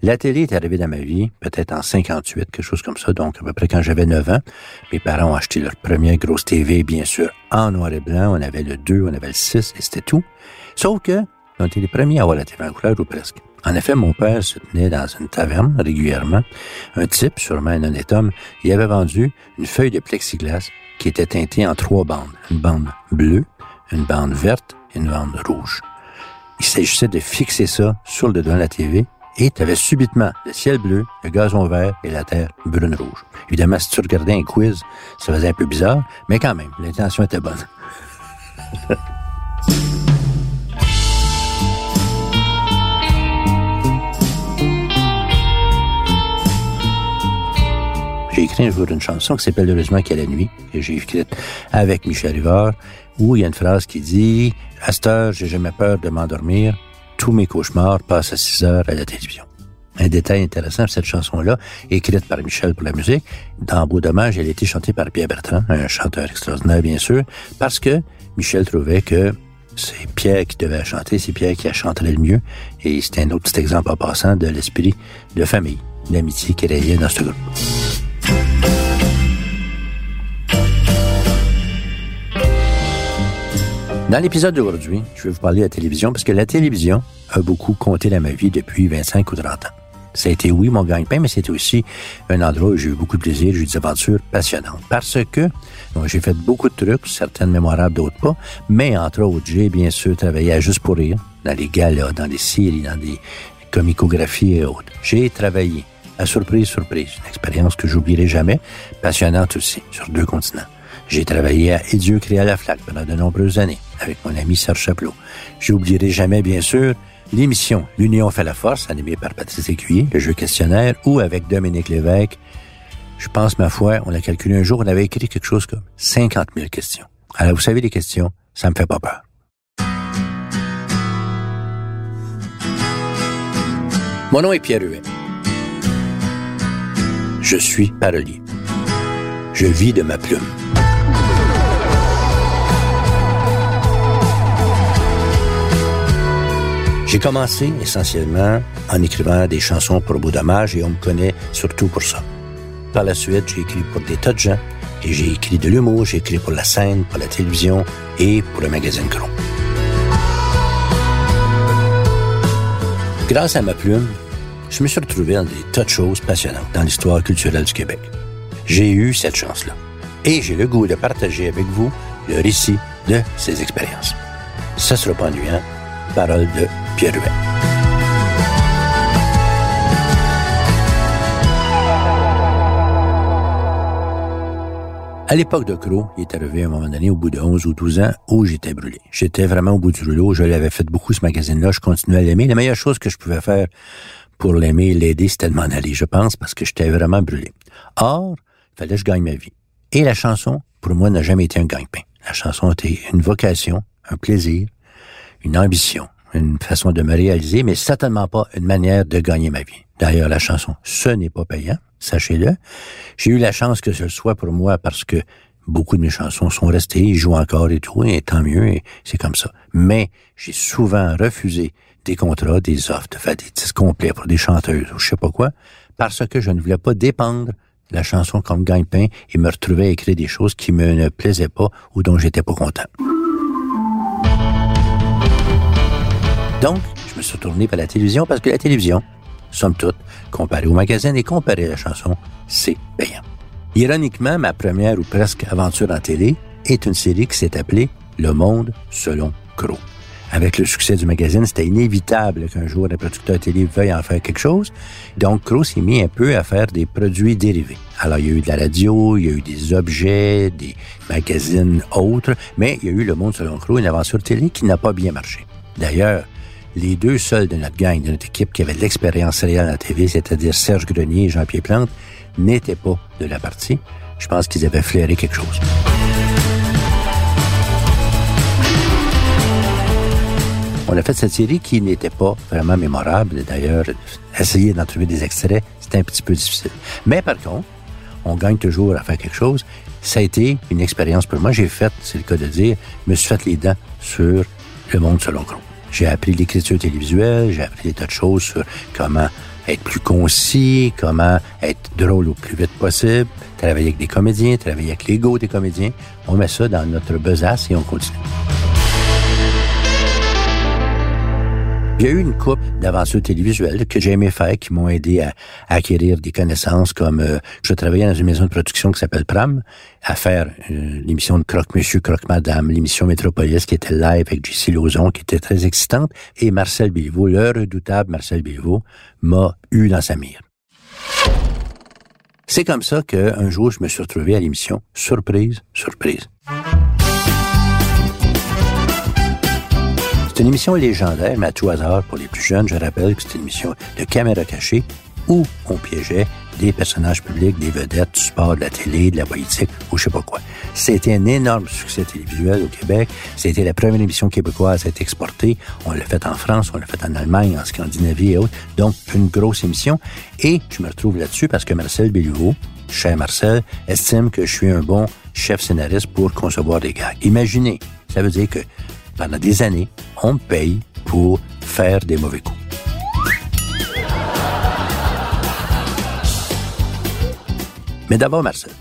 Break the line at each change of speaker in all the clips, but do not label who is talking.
La télé est arrivée dans ma vie, peut-être en 58, quelque chose comme ça, donc à peu près quand j'avais 9 ans. Mes parents ont acheté leur première grosse TV, bien sûr, en noir et blanc. On avait le 2, on avait le 6, et c'était tout. Sauf que, on était les premiers à avoir la TV en couleur, ou presque. En effet, mon père se tenait dans une taverne régulièrement. Un type, sûrement un honnête homme, il avait vendu une feuille de plexiglas qui était teintée en trois bandes. Une bande bleue, une bande verte et une bande rouge. Il s'agissait de fixer ça sur le dedans de la TV et tu avais subitement le ciel bleu, le gazon vert et la terre brune-rouge. Évidemment, si tu regardais un quiz, ça faisait un peu bizarre, mais quand même, l'intention était bonne. écrit un jour une chanson qui s'appelle Heureusement qu'il y a la nuit, que j'ai écrite avec Michel Rivard, où il y a une phrase qui dit « À cette heure, j'ai jamais peur de m'endormir, tous mes cauchemars passent à 6 heures à la télévision. Un détail intéressant, cette chanson-là, écrite par Michel pour la musique, dans Beau Dommage, elle a été chantée par Pierre Bertrand, un chanteur extraordinaire, bien sûr, parce que Michel trouvait que c'est Pierre qui devait chanter, c'est Pierre qui a chanté le mieux, et c'était un autre petit exemple en passant de l'esprit de famille, d'amitié qui rayait dans ce groupe. Dans l'épisode d'aujourd'hui, je vais vous parler de la télévision parce que la télévision a beaucoup compté dans ma vie depuis 25 ou 30 ans. Ça a été, oui, mon gagne-pain, mais c'était aussi un endroit où j'ai eu beaucoup de plaisir, j'ai eu des aventures passionnantes. Parce que j'ai fait beaucoup de trucs, certaines mémorables, d'autres pas, mais entre autres, j'ai bien sûr travaillé à Juste pour rire, dans les galas, dans les séries, dans des comicographies et autres. J'ai travaillé à Surprise, Surprise, une expérience que j'oublierai jamais, passionnante aussi, sur deux continents. J'ai travaillé à Et Dieu créa la flaque pendant de nombreuses années avec mon ami Serge Chaplot. J'oublierai jamais, bien sûr, l'émission L'Union fait la force, animée par Patrice Écuyer, le jeu questionnaire, ou avec Dominique Lévesque. Je pense, ma foi, on a calculé un jour, on avait écrit quelque chose comme 50 000 questions. Alors, vous savez, les questions, ça me fait pas peur. Mon nom est Pierre Huet. Je suis parolier. Je vis de ma plume. J'ai commencé essentiellement en écrivant des chansons pour Beau Dommage et on me connaît surtout pour ça. Par la suite, j'ai écrit pour des tas de gens et j'ai écrit de l'humour, j'ai écrit pour la scène, pour la télévision et pour le magazine Cron. Grâce à ma plume, je me suis retrouvé dans des tas de choses passionnantes dans l'histoire culturelle du Québec. J'ai eu cette chance-là et j'ai le goût de partager avec vous le récit de ces expériences. Ça sera pas ennuyant. Parole de Pierre. À l'époque de Crow, il est arrivé à un moment donné, au bout de 11 ou 12 ans, où j'étais brûlé. J'étais vraiment au bout du rouleau. Je l'avais fait beaucoup, ce magazine-là. Je continuais à l'aimer. La meilleure chose que je pouvais faire pour l'aimer et l'aider, c'était de m'en aller, je pense, parce que j'étais vraiment brûlé. Or, il fallait que je gagne ma vie. Et la chanson, pour moi, n'a jamais été un gagne-pain. La chanson était une vocation, un plaisir, une ambition, une façon de me réaliser, mais certainement pas une manière de gagner ma vie. D'ailleurs, la chanson, ce n'est pas payant, sachez-le. J'ai eu la chance que ce soit pour moi parce que beaucoup de mes chansons sont restées, jouent encore et tout, et tant mieux, c'est comme ça. Mais j'ai souvent refusé des contrats, des offres de faire des disques complets pour des chanteuses ou je sais pas quoi, parce que je ne voulais pas dépendre de la chanson comme gagne-pain et me retrouver à écrire des choses qui me ne plaisaient pas ou dont j'étais pas content. Donc, je me suis tourné vers la télévision parce que la télévision, somme toute, comparée au magazine et comparée à la chanson, c'est payant. Ironiquement, ma première ou presque aventure en télé est une série qui s'est appelée Le Monde selon Crow. Avec le succès du magazine, c'était inévitable qu'un jour un producteur télé veuille en faire quelque chose. Donc, Crow s'est mis un peu à faire des produits dérivés. Alors, il y a eu de la radio, il y a eu des objets, des magazines autres, mais il y a eu Le Monde selon Crow, une aventure télé qui n'a pas bien marché. D'ailleurs, les deux seuls de notre gang, de notre équipe qui avaient l'expérience réelle à la TV, c'est-à-dire Serge Grenier et Jean-Pierre Plante, n'étaient pas de la partie. Je pense qu'ils avaient flairé quelque chose. On a fait cette série qui n'était pas vraiment mémorable. D'ailleurs, essayer d'en trouver des extraits, c'était un petit peu difficile. Mais par contre, on gagne toujours à faire quelque chose. Ça a été une expérience pour moi. J'ai fait, c'est le cas de dire, me suis fait les dents sur le monde selon Crow. J'ai appris l'écriture télévisuelle, j'ai appris des tas de choses sur comment être plus concis, comment être drôle au plus vite possible, travailler avec des comédiens, travailler avec l'ego des comédiens. On met ça dans notre besace et on continue. Il y a eu une coupe d'aventures télévisuelles que j'ai aimé faire, qui m'ont aidé à, acquérir des connaissances comme euh, je travaillais dans une maison de production qui s'appelle Pram, à faire euh, l'émission de Croque Monsieur, Croque Madame, l'émission Métropolis qui était live avec J.C. Lauzon, qui était très excitante, et Marcel Béliveau, le redoutable Marcel Béliveau, m'a eu dans sa mire. C'est comme ça qu'un jour, je me suis retrouvé à l'émission Surprise, Surprise. C'est une émission légendaire, mais à tout hasard, pour les plus jeunes, je rappelle que c'est une émission de caméra cachée où on piégeait des personnages publics, des vedettes, du sport, de la télé, de la politique ou je sais pas quoi. C'était un énorme succès télévisuel au Québec. C'était la première émission québécoise à être exportée. On l'a fait en France, on l'a fait en Allemagne, en Scandinavie et autres. Donc, une grosse émission. Et je me retrouve là-dessus parce que Marcel Béliveau, cher Marcel, estime que je suis un bon chef scénariste pour concevoir des gags. Imaginez, ça veut dire que pendant des années, on paye pour faire des mauvais coups. Mais d'abord, Marcel.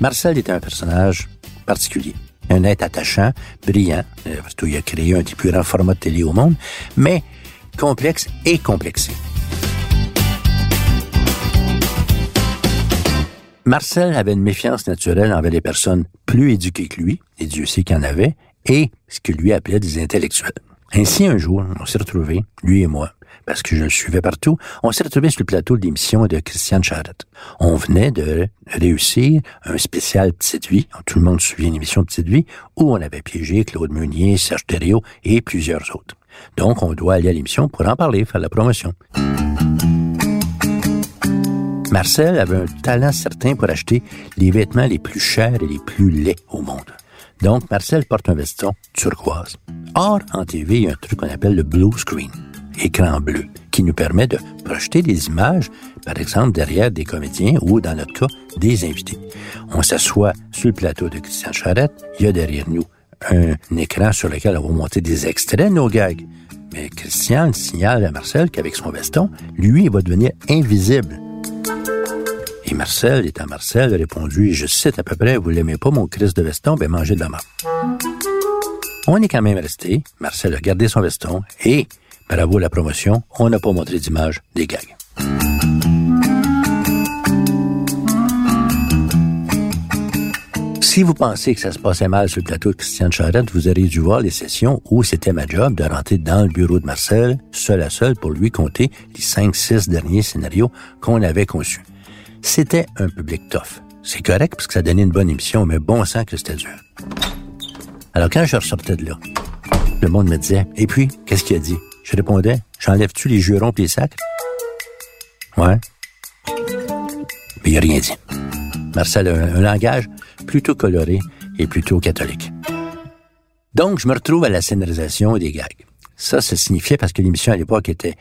Marcel était un personnage particulier. Un être attachant, brillant, euh, surtout il a créé un des plus grands formats de télé au monde, mais complexe et complexé. Marcel avait une méfiance naturelle envers les personnes plus éduquées que lui, et Dieu sait qu'il en avait, et ce que lui appelait des intellectuels. Ainsi, un jour, on s'est retrouvés, lui et moi, parce que je le suivais partout, on s'est retrouvés sur le plateau de l'émission de Christiane Charrette. On venait de réussir un spécial Petite Vie, tout le monde se souvient l'émission Petite Vie, où on avait piégé Claude Meunier, Serge Thériault et plusieurs autres. Donc, on doit aller à l'émission pour en parler, faire la promotion. Marcel avait un talent certain pour acheter les vêtements les plus chers et les plus laids au monde. Donc, Marcel porte un veston turquoise. Or, en TV, il y a un truc qu'on appelle le blue screen, écran bleu, qui nous permet de projeter des images, par exemple, derrière des comédiens ou, dans notre cas, des invités. On s'assoit sur le plateau de Christian Charette, il y a derrière nous un, écran sur lequel on va monter des extraits de nos gags. Mais Christian signale à Marcel qu'avec son veston, lui, il va devenir invisible. Et Marcel, étant Marcel, a répondu, je cite à peu près, vous l'aimez pas, mon Christ de veston, ben mangez de la. On est quand même resté, Marcel a gardé son veston, et, bravo la promotion, on n'a pas montré d'image des gags. Si vous pensez que ça se passait mal sur le plateau de Christiane Charette, vous auriez dû voir les sessions où c'était ma job de rentrer dans le bureau de Marcel, seul à seul, pour lui compter les cinq, six derniers scénarios qu'on avait conçus. C'était un public tough. C'est correct parce que ça donnait une bonne émission, mais bon sang que c'était dur. Alors quand je ressortais de là, le monde me disait, et puis, qu'est-ce qu'il a dit? Je répondais, j'enlève-tu les jurons et les sacs? Ouais. Mais il a rien dit. Marcel a un, langage plutôt coloré et plutôt catholique. Donc, je me retrouve à la scénarisation des gags. Ça, ça signifiait parce que l'émission à l'époque était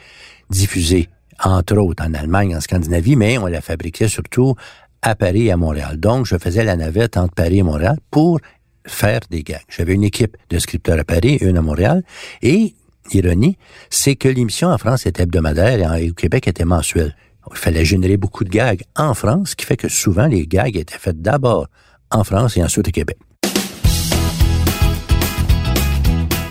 diffusée entre autres en Allemagne, en Scandinavie, mais on la fabriquait surtout à Paris et à Montréal. Donc, je faisais la navette entre Paris et Montréal pour faire des gags. J'avais une équipe de scripteurs à Paris une à Montréal. Et, ironie, c'est que l'émission en France était hebdomadaire et au Québec était mensuelle. Il fallait générer beaucoup de gags en France, ce qui fait que souvent les gags étaient faits d'abord en France et ensuite au Québec.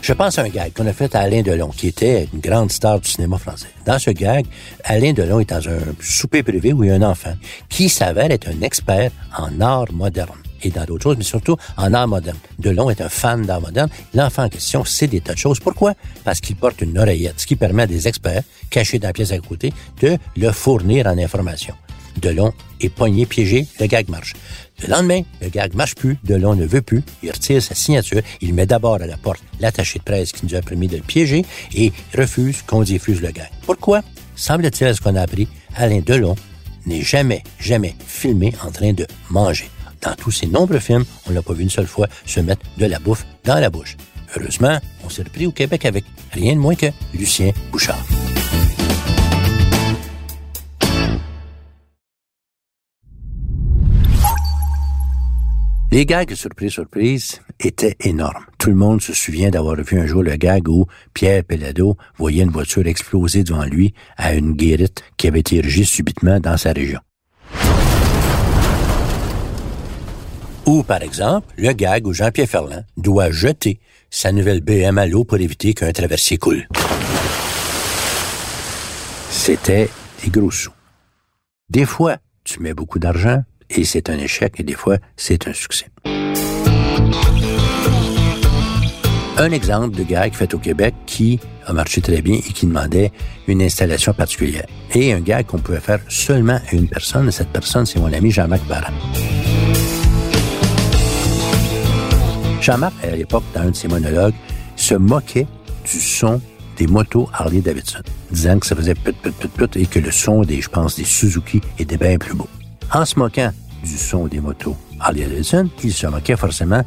Je pense à un gag qu'on a fait à Alain Delon, qui était une grande star du cinéma français. Dans ce gag, Alain Delon est dans un souper privé où il y a un enfant qui s'avère être un expert en art moderne et dans d'autres choses, mais surtout en art moderne. Delon est un fan d'art moderne. L'enfant en question sait des tas de choses. Pourquoi? Parce qu'il porte une oreillette, ce qui permet à des experts, cachés dans la pièce à côté, de le fournir en information. Delon est poigné, piégé, le gag marche. Le lendemain, le gag marche plus, Delon ne veut plus, il retire sa signature, il met d'abord à la porte l'attaché de presse qui nous a permis de le piéger et refuse qu'on diffuse le gag. Pourquoi? Semble-t-il ce qu'on a appris, Alain Delon n'est jamais, jamais filmé en train de manger. Dans tous ses nombreux films, on l'a pas vu une seule fois se mettre de la bouffe dans la bouche. Heureusement, on s'est repris au Québec avec rien de moins que Lucien Bouchard. Les gags, surprise, surprise, étaient énormes. Tout le monde se souvient d'avoir vu un jour le gag où Pierre Pellado voyait une voiture exploser devant lui à une guérite qui avait érigée subitement dans sa région. Ou, par exemple, le gag où Jean-Pierre Ferland doit jeter sa nouvelle BM à l'eau pour éviter qu'un traversier coule. C'était des gros sous. Des fois, tu mets beaucoup d'argent et c'est un échec et des fois, c'est un succès. Un exemple de gag fait au Québec qui a marché très bien et qui demandait une installation particulière. Et un gag qu'on pouvait faire seulement à une personne, et cette personne, c'est mon ami Jean-Marc Barra. Jean-Marc, à l'époque, dans un de ses monologues, se moquait du son des motos Harley Davidson, disant que ça faisait put, put, put, put et que le son des, je pense, des Suzuki était bien plus beau. En se moquant du son des motos Harley Davidson, il se moquait forcément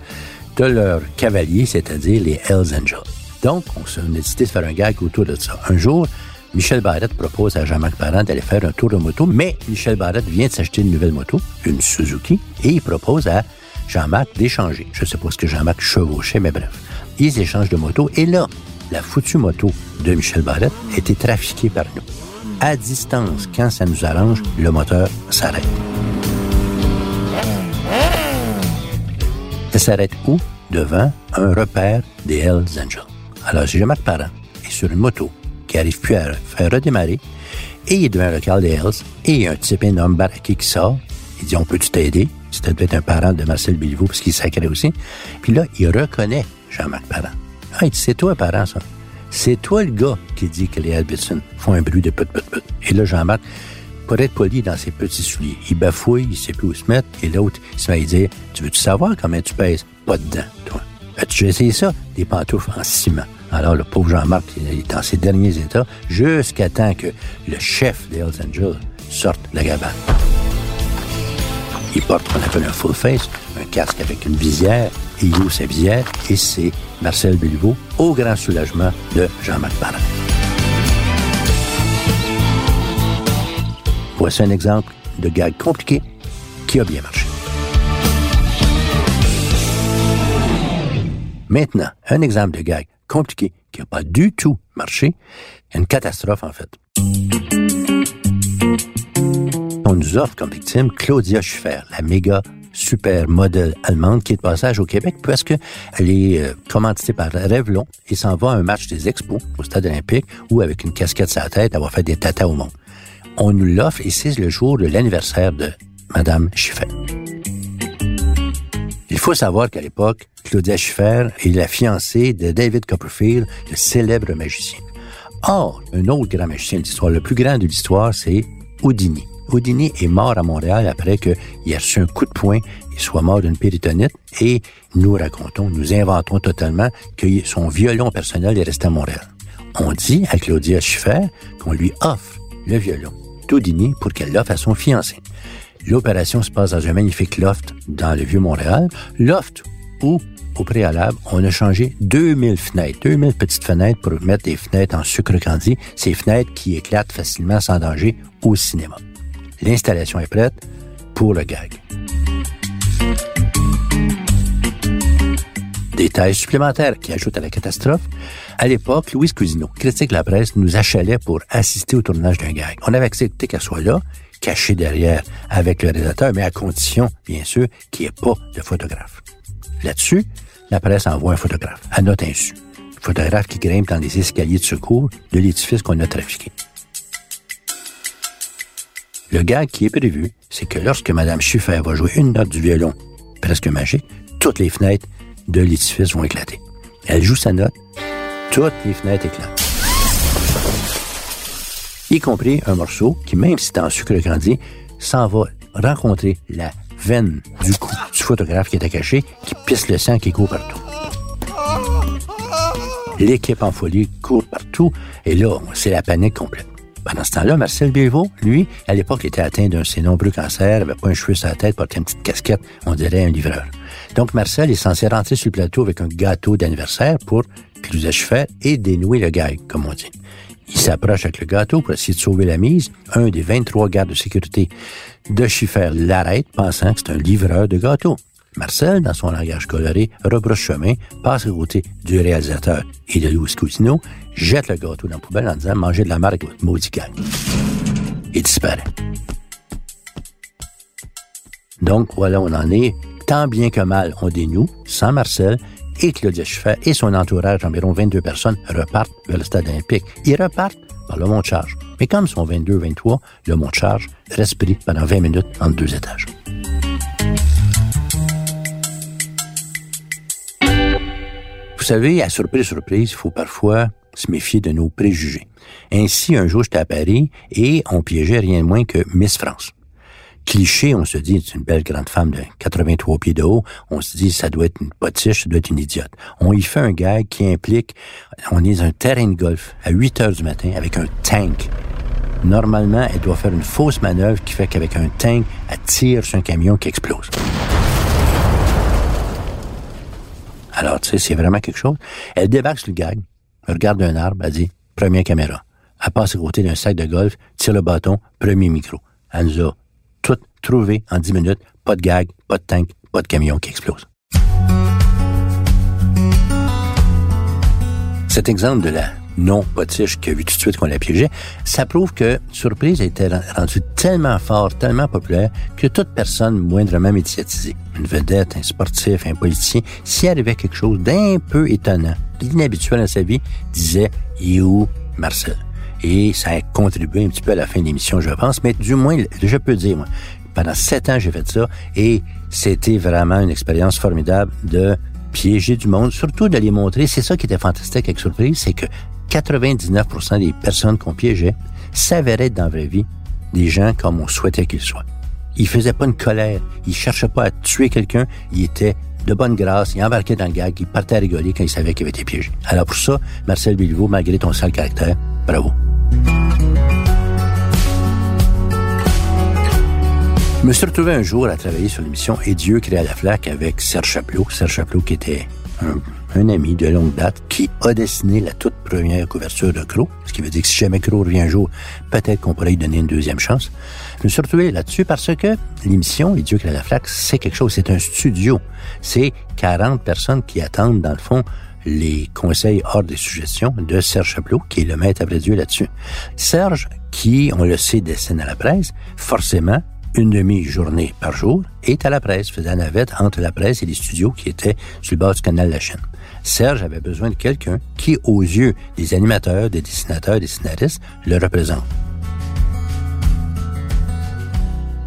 de leur cavalier, c'est-à-dire les Hells Angels. Donc, on a décidé de faire un gag autour de ça. Un jour, Michel Barrette propose à Jean-Marc Parent d'aller faire un tour de moto, mais Michel Barrette vient de s'acheter une nouvelle moto, une Suzuki, et il propose à Jean-Marc d'échanger. Je sais pas ce que Jean-Marc chevauchait, mais bref. Ils échangent de moto, et là, la foutue moto de Michel Barrette était trafiquée par nous. À distance, quand ça nous arrange, le moteur s'arrête. Ça s'arrête où? Devant un repère des Hells Angels. Alors, si Jean-Marc Parent est sur une moto qui arrive plus à faire redémarrer, et il est devant un local des Hells, et il y a un type énorme baraqué qui sort, il dit, on peut-tu t'aider? C'était peut-être un parent de Marcel Bilvaux, parce qu'il sacrait aussi. Puis là, il reconnaît Jean-Marc Parent. Ah, il dit, c'est toi, parent, ça. C'est toi le gars qui dit que les Albertson font un bruit de put, put, put. Et là, Jean-Marc, pour être poli dans ses petits souliers, il bafouille, il sait plus où se mettre, et l'autre, il se met à dire, tu veux-tu savoir combien tu pèses? Pas dedans, toi. As-tu essayé ça? Des pantoufles en ciment. Alors, le pauvre Jean-Marc, il est dans ses derniers états, jusqu'à temps que le chef des Hells Angels sorte la gabane. Il porte ce qu'on appelle un full face, un casque avec une visière, et il ouvre sa visière, et c'est Marcel Béliveau, au grand soulagement de Jean-Marc Parent. Voici un exemple de gag compliqué qui a bien marché. Maintenant, un exemple de gag compliqué qui n'a pas du tout marché, une catastrophe en fait on nous offre comme victime Claudia Schiffer, la méga super modèle allemande qui est de passage au Québec parce qu'elle est euh, commanditée par Revlon et s'en va à un match des Expos au Stade olympique où, avec une casquette sur la tête, elle va faire des tatas au monde. On nous l'offre et c'est le jour de l'anniversaire de Madame Schiffer. Il faut savoir qu'à l'époque, Claudia Schiffer est la fiancée de David Copperfield, le célèbre magicien. Or, un autre grand magicien de l'histoire, le plus grand de l'histoire, c'est Houdini. Houdini est mort à Montréal après qu'il ait reçu un coup de poing et soit mort d'une péritonite et nous racontons, nous inventons totalement que son violon personnel est resté à Montréal. On dit à Claudia Schiffer qu'on lui offre le violon pour qu'elle l'offre à son fiancé. L'opération se passe dans un magnifique loft dans le Vieux-Montréal, loft où au préalable, on a changé 2000 fenêtres, 2000 petites fenêtres pour mettre des fenêtres en sucre candy, ces fenêtres qui éclatent facilement sans danger au cinéma. L'installation est prête pour le gag. Détails supplémentaires qui ajoutent à la catastrophe. À l'époque, Louise Cousineau, critique de la presse, nous achalait pour assister au tournage d'un gag. On avait accepté qu'elle soit là, cachée derrière avec le réalisateur, mais à condition, bien sûr, qu'il n'y ait pas de photographe. Là-dessus, la presse envoie un photographe, à notre insu. photographe qui grimpe dans les escaliers de secours de l'édifice qu'on a trafiqué. Le gag qui est prévu, c'est que lorsque Mme Schiffer va jouer une note du violon presque magique, toutes les fenêtres de l'édifice vont éclater. Elle joue sa note, toutes les fenêtres éclatent. Y compris un morceau qui, même si c'est en sucre grandi, s'en va rencontrer la veine du cou du photographe qui était caché, qui pisse le sang qui court partout. L'équipe en folie court partout, et là, c'est la panique complète. Pendant ce temps-là, Marcel Bévaux, lui, à l'époque, était atteint d'un de ses nombreux cancers, avait pas un cheveu sur la tête, portait une petite casquette, on dirait un livreur. Donc, Marcel est censé rentrer sur le plateau avec un gâteau d'anniversaire pour Schiffer et dénouer le gag, comme on dit. Il s'approche avec le gâteau pour essayer de sauver la mise. Un des 23 gardes de sécurité de Schiffer l'arrête, pensant que c'est un livreur de gâteau. Marcel, dans son langage coloré, rebrousse chemin, passe à côté du réalisateur et de Louis Cousineau, jette le gâteau dans la poubelle en disant « Mangez de la marque, votre maudit gang. » Il disparaît. Donc, voilà, on en est. Tant bien que mal, on dénoue, sans Marcel, et Claudia Schiffer et son entourage, environ 22 personnes, repartent vers le stade olympique. Ils repartent par le mont de charge. Mais comme sont 22-23, le mont de charge reste pris pendant 20 minutes entre deux étages. Vous savez, à surprise, surprise, il faut parfois se méfier de nos préjugés. Ainsi, un jour, j'étais à Paris et on piégeait rien de moins que Miss France cliché, on se dit, c'est une belle grande femme de 83 pieds de haut, on se dit, ça doit être une potiche, ça doit être une idiote. On y fait un gag qui implique, on est dans un terrain de golf à 8 heures du matin avec un tank. Normalement, elle doit faire une fausse manœuvre qui fait qu'avec un tank, elle tire sur un camion qui explose. Alors, tu sais, c'est vraiment quelque chose. Elle débarque sur le gag, regarde un arbre, elle dit, première caméra. Elle passe à côté d'un sac de golf, tire le bâton, premier micro. Elle tout trouvé en 10 minutes. Pas de gag, pas de tank, pas de camion qui explose. Cet exemple de la non-potiche qui a vu tout de suite qu'on l'a piégé, ça prouve que Surprise a été rendu tellement fort, tellement populaire, que toute personne moindrement médiatisée, une vedette, un sportif, un politicien, s'y arrivait quelque chose d'un peu étonnant, d'inhabituel dans sa vie, disait « You, Marcel ?» Et ça a contribué un petit peu à la fin de l'émission, je pense, mais du moins, je peux dire, moi, pendant sept ans, j'ai fait ça et c'était vraiment une expérience formidable de piéger du monde, surtout de les montrer. C'est ça qui était fantastique avec Surprise, c'est que 99% des personnes qu'on piégeait s'avéraient dans la vraie vie des gens comme on souhaitait qu'ils soient. Ils faisaient pas une colère, ils cherchaient pas à tuer quelqu'un, ils étaient de bonne grâce, ils embarquaient dans le gag, ils partaient à rigoler quand ils savaient qu'ils avaient été piégés. Alors pour ça, Marcel Bilvaux, malgré ton sale caractère, bravo. Je me suis retrouvé un jour à travailler sur l'émission Et Dieu créa la flaque avec Serge Chaplot. Serge Chaplot qui était un, ami de longue date qui a dessiné la toute première couverture de Crow. Ce qui veut dire que si jamais Crow revient un jour, peut-être qu'on pourrait lui donner une deuxième chance. Je me suis retrouvé là-dessus parce que l'émission Et Dieu créa la flaque, c'est quelque chose, c'est un studio. C'est 40 personnes qui attendent, dans le fond, les conseils hors des suggestions de Serge Chaplot, qui est le maître à Dieu là-dessus. Serge, qui, on le sait, dessine à la presse, forcément, une demi-journée par jour, est à la presse, faisait la navette entre la presse et les studios qui étaient sur le bord du canal de la chaîne. Serge avait besoin de quelqu'un qui, aux yeux des animateurs, des dessinateurs, des scénaristes, le représente.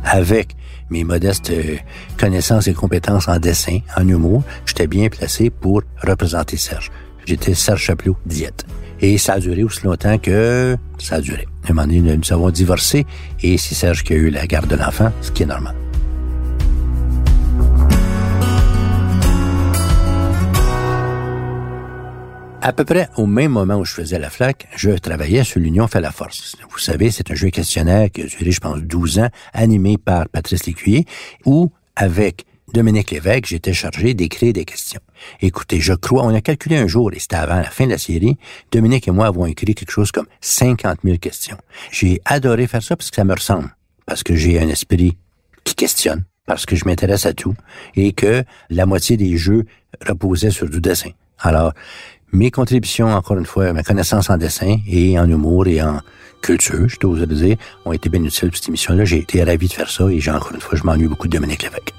Avec mes modestes euh, connaissances et compétences en dessin, en humour, j'étais bien placé pour représenter Serge. J'étais Serge Chaplot diète. Et ça a duré aussi longtemps que ça a duré. Un moment nous avons divorcé et c'est Serge qui a eu la garde de l'enfant, ce qui est normal. À peu près au même moment où je faisais la flaque, je travaillais sur l'Union fait la force. Vous savez, c'est un jeu questionnaire qui a duré, je pense, 12 ans, animé par Patrice Lécuyer, où, avec Dominique Lévesque, j'étais chargé d'écrire des questions. Écoutez, je crois, on a calculé un jour, et c'était avant la fin de la série, Dominique et moi avons écrit quelque chose comme 50 000 questions. J'ai adoré faire ça parce que ça me ressemble, parce que j'ai un esprit qui questionne, parce que je m'intéresse à tout, et que la moitié des jeux reposaient sur du dessin. Alors, mes contributions, encore une fois, ma connaissance en dessin et en humour et en culture, je vous le dire, ont été bien utiles pour cette émission-là. J'ai été ravi de faire ça et j'ai encore une fois, je m'ennuie beaucoup de Dominique Lévesque.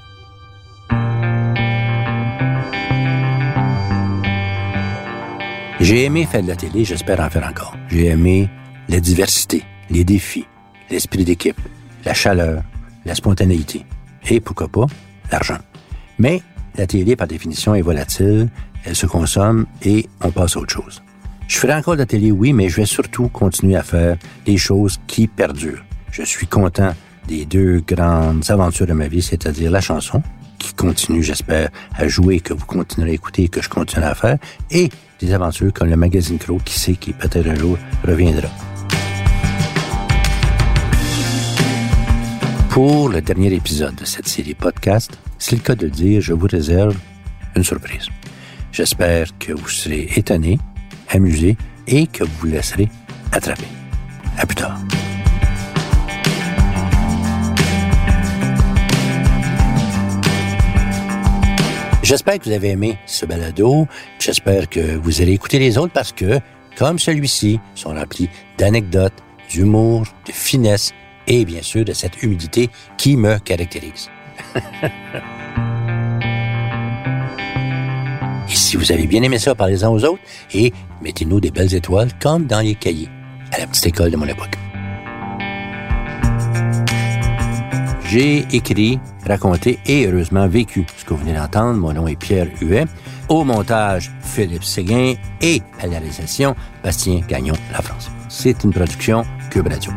J'ai aimé faire de la télé, j'espère en faire encore. J'ai aimé la diversité, les défis, l'esprit d'équipe, la chaleur, la spontanéité et, pourquoi pas, l'argent. Mais la télé, par définition, est volatile, elle se consomme et on passe à autre chose. Je ferai encore de la télé, oui, mais je vais surtout continuer à faire des choses qui perdurent. Je suis content des deux grandes aventures de ma vie, c'est-à-dire la chanson, qui continue, j'espère, à jouer, que vous continuerez à écouter, que je continue à faire, et des aventures comme le magazine Crow, qui sait qui peut-être un jour reviendra. Pour le dernier épisode de cette série podcast, c'est le cas de dire, je vous réserve une surprise. J'espère que vous serez étonné, amusé et que vous vous laisserez attraper. À plus tard. J'espère que vous avez aimé ce balado. J'espère que vous allez écouter les autres parce que, comme celui-ci, sont remplis d'anecdotes, d'humour, de finesse et bien sûr de cette humidité qui me caractérise. si vous avez bien aimé ça, parlez-en aux autres et mettez-nous des belles étoiles comme dans les cahiers à la petite école de mon époque. J'ai écrit, raconté et heureusement vécu ce que vous venez d'entendre. Mon nom est Pierre Huet. Au montage, Philippe Séguin et à la réalisation, Bastien Gagnon, La France. C'est une production Cube Radio.